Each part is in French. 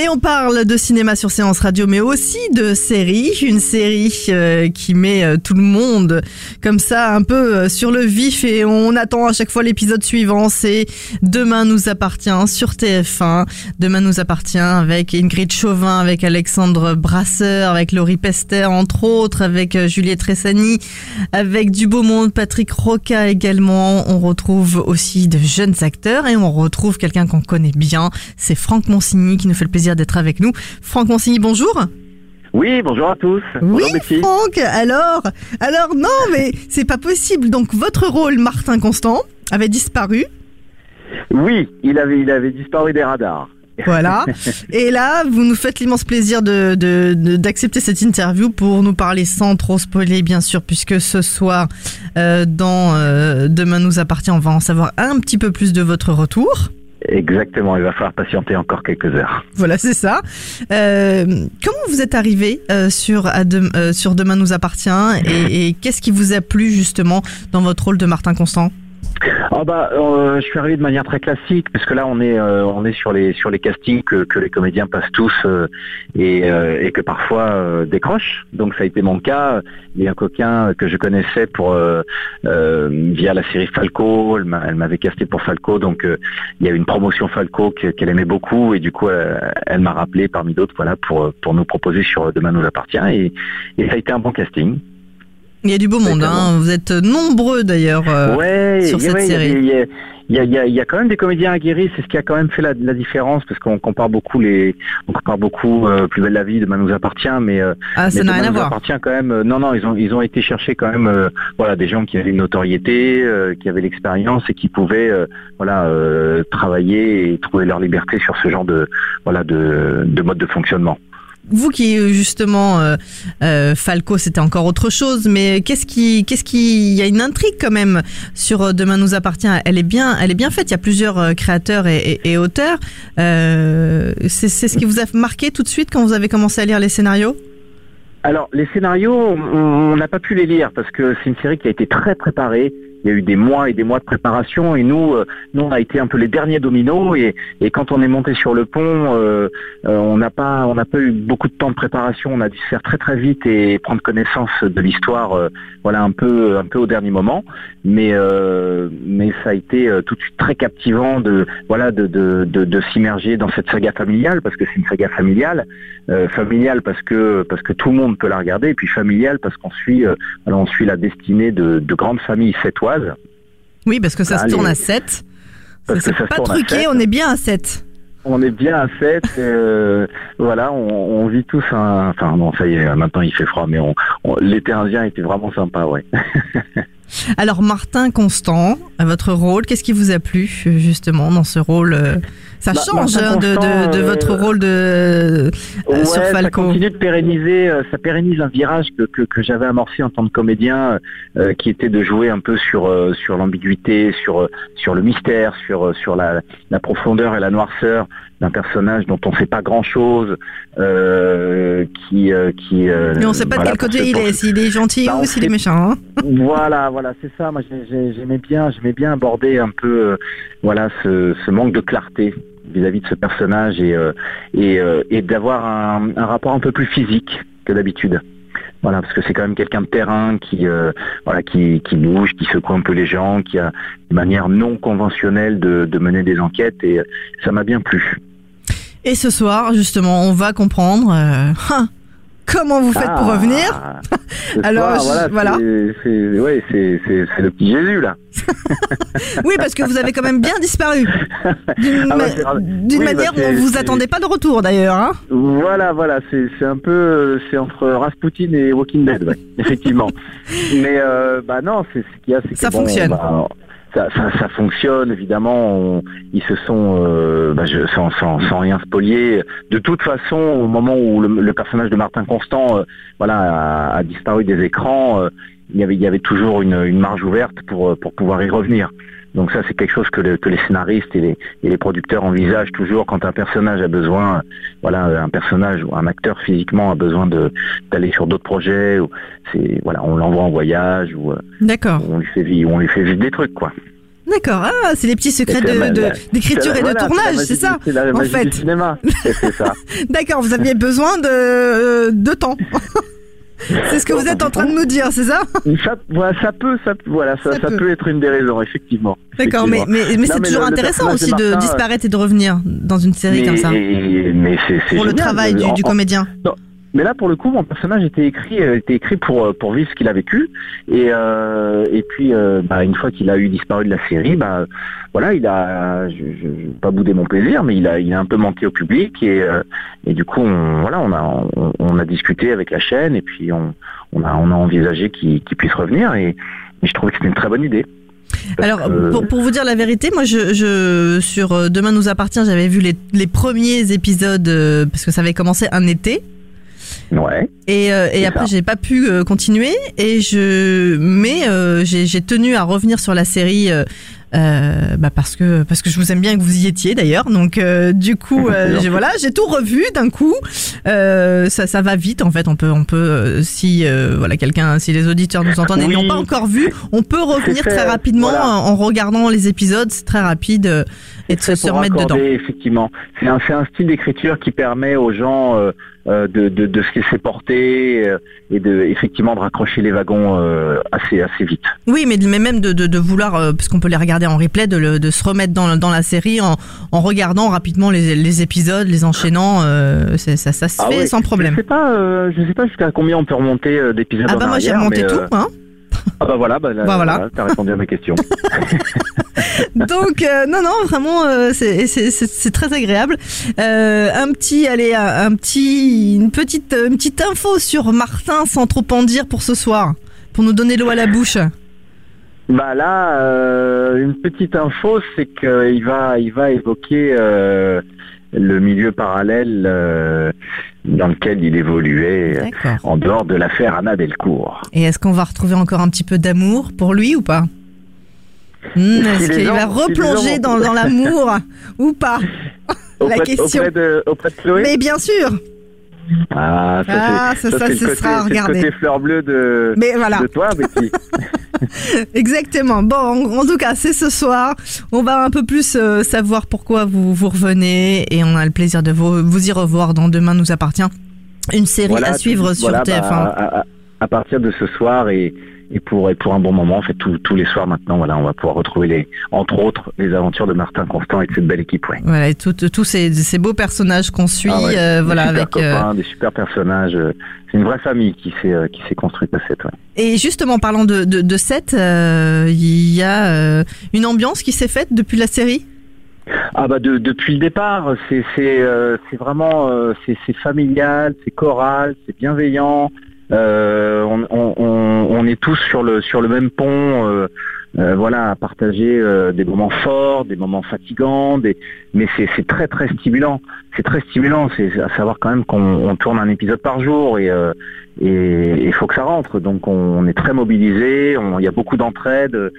Et on parle de cinéma sur Séance Radio, mais aussi de série. Une série euh, qui met euh, tout le monde comme ça un peu euh, sur le vif et on attend à chaque fois l'épisode suivant. C'est Demain nous appartient sur TF1. Demain nous appartient avec Ingrid Chauvin, avec Alexandre Brasseur, avec Laurie Pester entre autres, avec Juliette Tressani, avec du beau monde, Patrick Roca également. On retrouve aussi de jeunes acteurs et on retrouve quelqu'un qu'on connaît bien. C'est Franck Monsigny qui nous fait le plaisir d'être avec nous. Franck Monsigny, bonjour. Oui, bonjour à tous. Oui, bonjour. Franck. Alors, alors non, mais c'est pas possible. Donc votre rôle, Martin Constant, avait disparu. Oui, il avait, il avait disparu des radars. Voilà. Et là, vous nous faites l'immense plaisir de, de- de- d'accepter cette interview pour nous parler sans trop spoiler, bien sûr, puisque ce soir, euh, dans euh, Demain nous appartient, on va en savoir un petit peu plus de votre retour. Exactement, il va falloir patienter encore quelques heures. Voilà, c'est ça. Euh, comment vous êtes arrivé euh, sur, euh, sur Demain nous appartient et, et qu'est-ce qui vous a plu justement dans votre rôle de Martin Constant? Ah bah, euh, je suis arrivé de manière très classique parce que là on est, euh, on est sur les, sur les castings que, les comédiens passent tous euh, et, et que parfois décrochent. Donc ça a été mon cas. Il y a un coquin que je connaissais pour via la série Falco. Elle m'a- elle m'avait casté pour Falco, donc il y a une promotion Falco que- qu'elle aimait beaucoup et du coup elle m'a rappelé parmi d'autres voilà pour pour nous proposer sur Demain nous appartient et ça a été un bon casting. Il y a du beau monde, hein. vous êtes nombreux d'ailleurs. euh, ouais, sur il y a- cette ouais, série. Il y, a- il y a, il y a- il y a quand même des comédiens aguerris, c'est ce qui a quand même fait la, la différence, parce qu'on compare beaucoup les, on compare beaucoup euh, Plus belle la vie, Demain nous appartient, mais, euh, Ah, ça n'a Demain rien à voir. appartient quand même. euh, non, non, ils ont, ils ont été chercher quand même, voilà, des gens qui avaient une notoriété, qui avaient l'expérience et qui pouvaient, voilà, travailler et trouver leur liberté sur ce genre de, voilà, de, de mode de fonctionnement. Vous qui euh, justement euh, euh, Falco, c'était encore autre chose, mais qu'est-ce qui, qu'est-ce qui, il y a une intrigue quand même sur euh, Demain nous appartient. Elle est bien, elle est bien faite. Il y a plusieurs créateurs et, auteurs. Euh, c'est, ce qui vous a marqué tout de suite quand vous avez commencé à lire les scénarios? Alors, les scénarios, on n'a pas pu les lire parce que c'est une série qui a été très préparée. Il y a eu des mois et des mois de préparation et nous, euh, nous on a été un peu les derniers dominos et, quand on est monté sur le pont, euh, euh, on n'a pas, on pas eu beaucoup de temps de préparation. On a dû se faire très très vite et prendre connaissance de l'histoire, voilà un peu, un peu au dernier moment. Mais, mais ça a été tout de suite très captivant de, voilà, de, de, de, s'immerger dans cette saga familiale parce que c'est une saga familiale, familiale parce que parce que tout le monde peut la regarder et puis familiale parce qu'on suit, on suit la destinée de, de grandes familles Oui, parce que ça se tourne à 7. Parce C'est que ça se pas truqué, on est bien à 7. On est bien à 7, euh, voilà, on, on vit tous un... Enfin bon, ça y est, maintenant il fait froid, mais on, on- l'été indien était vraiment sympa, ouais. Alors Martin Constant, à votre rôle, qu'est-ce qui vous a plu euh, justement dans ce rôle euh, Ça Bah, change hein, de, de, Constant, de euh, votre rôle de Ouais, sur ça Falco. continue de pérenniser, ça pérennise un virage que, que, que j'avais amorcé en tant que comédien, euh, qui était de jouer un peu sur sur l'ambiguïté, sur sur le mystère, sur sur la, la profondeur et la noirceur d'un personnage dont on ne sait pas grand chose, qui qui. Mais on sait pas voilà, de quel côté il est, s'il est gentil Bah, ou s'il est méchant. hein. Voilà, voilà, c'est ça. Moi, j'ai- j'ai- j'aimais bien, j'aimais bien aborder un peu, euh, voilà, ce, manque de clarté vis-à-vis de ce personnage et euh, euh, d'avoir un, rapport un peu plus physique que d'habitude. Voilà, parce que c'est quand même quelqu'un de terrain qui, voilà, qui, qui bouge, qui secoue un peu les gens, qui a une manière non conventionnelle de, mener des enquêtes et ça m'a bien plu. Et ce soir, justement, on va comprendre hein, comment vous faites pour Ah, revenir. Alors, soir, voilà. c'est- ouais, le petit Jésus là. Oui, parce que vous avez quand même bien disparu. D'une Ah bah, bah, manière où vous attendait pas de retour d'ailleurs. Hein. Voilà, voilà, c'est un peu, c'est entre Rasputin et Walking Dead, ouais, effectivement. Mais euh, bah non, c'est ce qu'il y a, c'est que Ça bon, fonctionne. bah, ça, ça, ça fonctionne évidemment. ils se sont, euh, bah, je, sans, sans, sans rien spolier. De toute façon, au moment où le, le personnage de Martin Constant, euh, voilà, a, a disparu des écrans, euh, il y avait, il y avait toujours une, une marge ouverte pour, pour pouvoir y revenir. Donc ça, c'est quelque chose que, le- que les scénaristes et les, et les producteurs envisagent toujours quand un personnage a besoin, voilà, un personnage ou un acteur physiquement a besoin de d'aller sur d'autres projets. Ou c'est voilà, on l'envoie en voyage ou euh, D'accord. on lui fait vivre, on lui fait vivre des trucs quoi. D'accord. Ah, c'est les petits secrets de- d'écriture et de voilà, tournage, c'est magie ça C'est la en magie fait. du cinéma. Et c'est ça. D'accord, vous aviez besoin de, euh, de temps. c'est ce que vous êtes en train de nous dire, c'est ça? Ça, voilà, ça peut, ça, voilà, ça, Ça ça peut. peut. être une des raisons, effectivement. D'accord, mais, mais, c'est toujours le- intéressant aussi de de Martin, disparaître et de revenir dans une série mais, comme ça. mais c'est, c'est Pour le travail du, En- du en- comédien. Mais là, pour le coup, mon personnage était écrit, euh, était écrit pour euh, pour vivre ce qu'il a vécu. Et euh, et puis, euh, bah, une fois qu'il a eu disparu de la série, bah voilà, il a, je, je, pas boudé mon plaisir, mais il a il a un peu manqué au public et euh, et du coup, on, voilà, on a on, on a discuté avec la chaîne et puis on on a on a envisagé qu'il puisse revenir et, et je trouvais que c'était une très bonne idée. Parce Alors, que- pour, pour vous dire la vérité, moi, je, je sur Demain nous appartient, j'avais vu les, les premiers épisodes euh, parce que ça avait commencé un été. Ouais. Et, euh, et après, j'ai pas pu euh, continuer. Et je, mais euh, j'ai tenu à revenir sur la série euh, euh, bah parce que parce que je vous aime bien et que vous y étiez d'ailleurs. Donc euh, du coup, euh, j'ai voilà, j'ai tout revu d'un coup. Euh, ça ça va vite en fait. On peut on peut si euh, voilà quelqu'un si les auditeurs nous entendent et Oui. n'ont pas encore vu, on peut revenir très rapidement voilà. en, en regardant les épisodes. C'est très rapide et de se, remettre dedans. Effectivement, c'est un, un style d'écriture qui permet aux gens euh, euh, de, de, de se laisser porter euh, et de effectivement de raccrocher les wagons euh, assez assez vite. Oui, mais, mais même de, de, vouloir, euh, parce qu'on peut les regarder en replay, de, le- de se remettre dans, dans la série en, en regardant rapidement les, les épisodes, les enchaînant, ça, ça se Ah fait ouais, sans problème. Je sais pas, je sais pas jusqu'à combien on peut remonter d'épisodes. Ah en bah moi j'ai remonté mais, tout, hein. Ah bah voilà, bah, là, Bah voilà. t'as répondu à ma question. Donc euh, non non vraiment euh, c'est c'est c'est- c'est très agréable. Euh, un petit allez un, un petit une petite une petite info sur Martin sans trop en dire pour ce soir, pour nous donner l'eau à la bouche. Bah là, une petite info, c'est qu'il va, il va évoquer le milieu parallèle dans lequel il évoluait euh, en dehors de l'affaire Anna Delcourt. Et est-ce qu'on va retrouver encore un petit peu d'amour pour lui ou pas? Hmm, Est-ce Si qu'il va replonger dans, dans l'amour ou pas? Auprès, question. auprès de, auprès de Chloé? Mais bien sûr Ah, ça, Ah, c'est, ça, ce sera à c'est le regarder. côté fleur bleue de, Mais voilà, de toi, Betty. exactement. Bon, en, en tout cas, c'est ce soir. On va un peu plus euh, savoir pourquoi vous, vous revenez et on a le plaisir de vous, vous y revoir dans Demain nous appartient. Une série Voilà, à suivre tout- sur voilà, TF1. bah, à, à- à partir de ce soir et, et pour, et pour un bon moment, en fait, tous- tous les soirs maintenant, voilà, on va pouvoir retrouver les, entre autres, les aventures de Martin Constant et de cette belle équipe, ouais. Voilà, et tout- tous ces, ces beaux personnages qu'on suit, Ah ouais, euh, des super avec. euh, copains, des super personnages. euh, C'est une vraie famille qui s'est qui s'est construite à cette. Ouais. Et justement, parlant de, de, de euh, il y a une ambiance qui s'est faite depuis la série? Ah bah de- depuis le départ, c'est c'est c'est vraiment c'est familial, c'est choral, c'est bienveillant. Euh, on est tous sur le sur le même pont. euh, euh, voilà, à partager euh, des moments forts, des moments fatigants, mais c'est très très stimulant. C'est très stimulant, c'est à savoir quand même qu'on on tourne un épisode par jour et il faut que ça rentre. Donc on, est très mobilisé, il y a beaucoup d'entraide.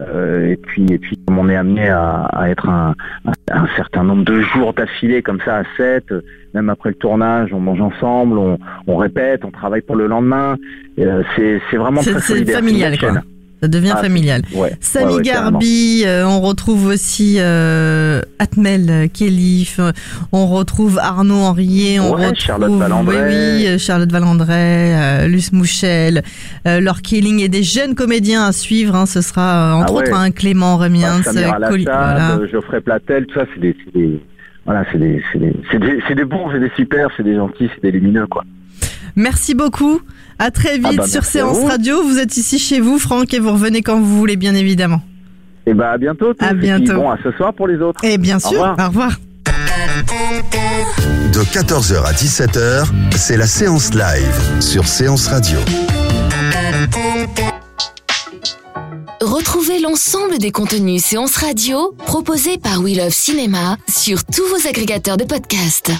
Euh, et puis et puis comme on est amené à, à être un, un, un certain nombre de jours d'affilée comme ça à 7, même après le tournage, on mange ensemble, on, on répète, on travaille pour le lendemain. Euh, c'est c'est vraiment C'est- très c'est familial, quoi. Ça devient Ah, familial. Ouais, Samy ouais, ouais, carrément. Garbi, euh, on retrouve aussi Kelif, euh, on retrouve Arnaud Henriet, on Ouais, retrouve Charlotte Valandré. oui, oui, euh, Charlotte Valandré, euh, Luce Mouchel, euh, Laure Killing et des jeunes comédiens à suivre. hein, ce sera euh, entre Ah ouais. autres un Clément Remiens, Bah, voilà. Geoffrey Platel, tout ça, c'est des, c'est des, voilà, c'est des, c'est des, c'est des, bons, c'est des super, c'est des gentils, c'est des lumineux, quoi. Merci beaucoup. À très vite Ah bah, sur merci à Séance vous. Radio. Vous êtes ici chez vous, Franck, et vous revenez quand vous voulez, bien évidemment. Et bah à bientôt. tous. À Et puis, bientôt. bon, à ce soir pour les autres. Et bien Au sûr, revoir. au revoir. De 14h à 17h, c'est la séance live sur Séance Radio. Retrouvez l'ensemble des contenus séances radio proposés par We Love Cinéma sur tous vos agrégateurs de podcasts.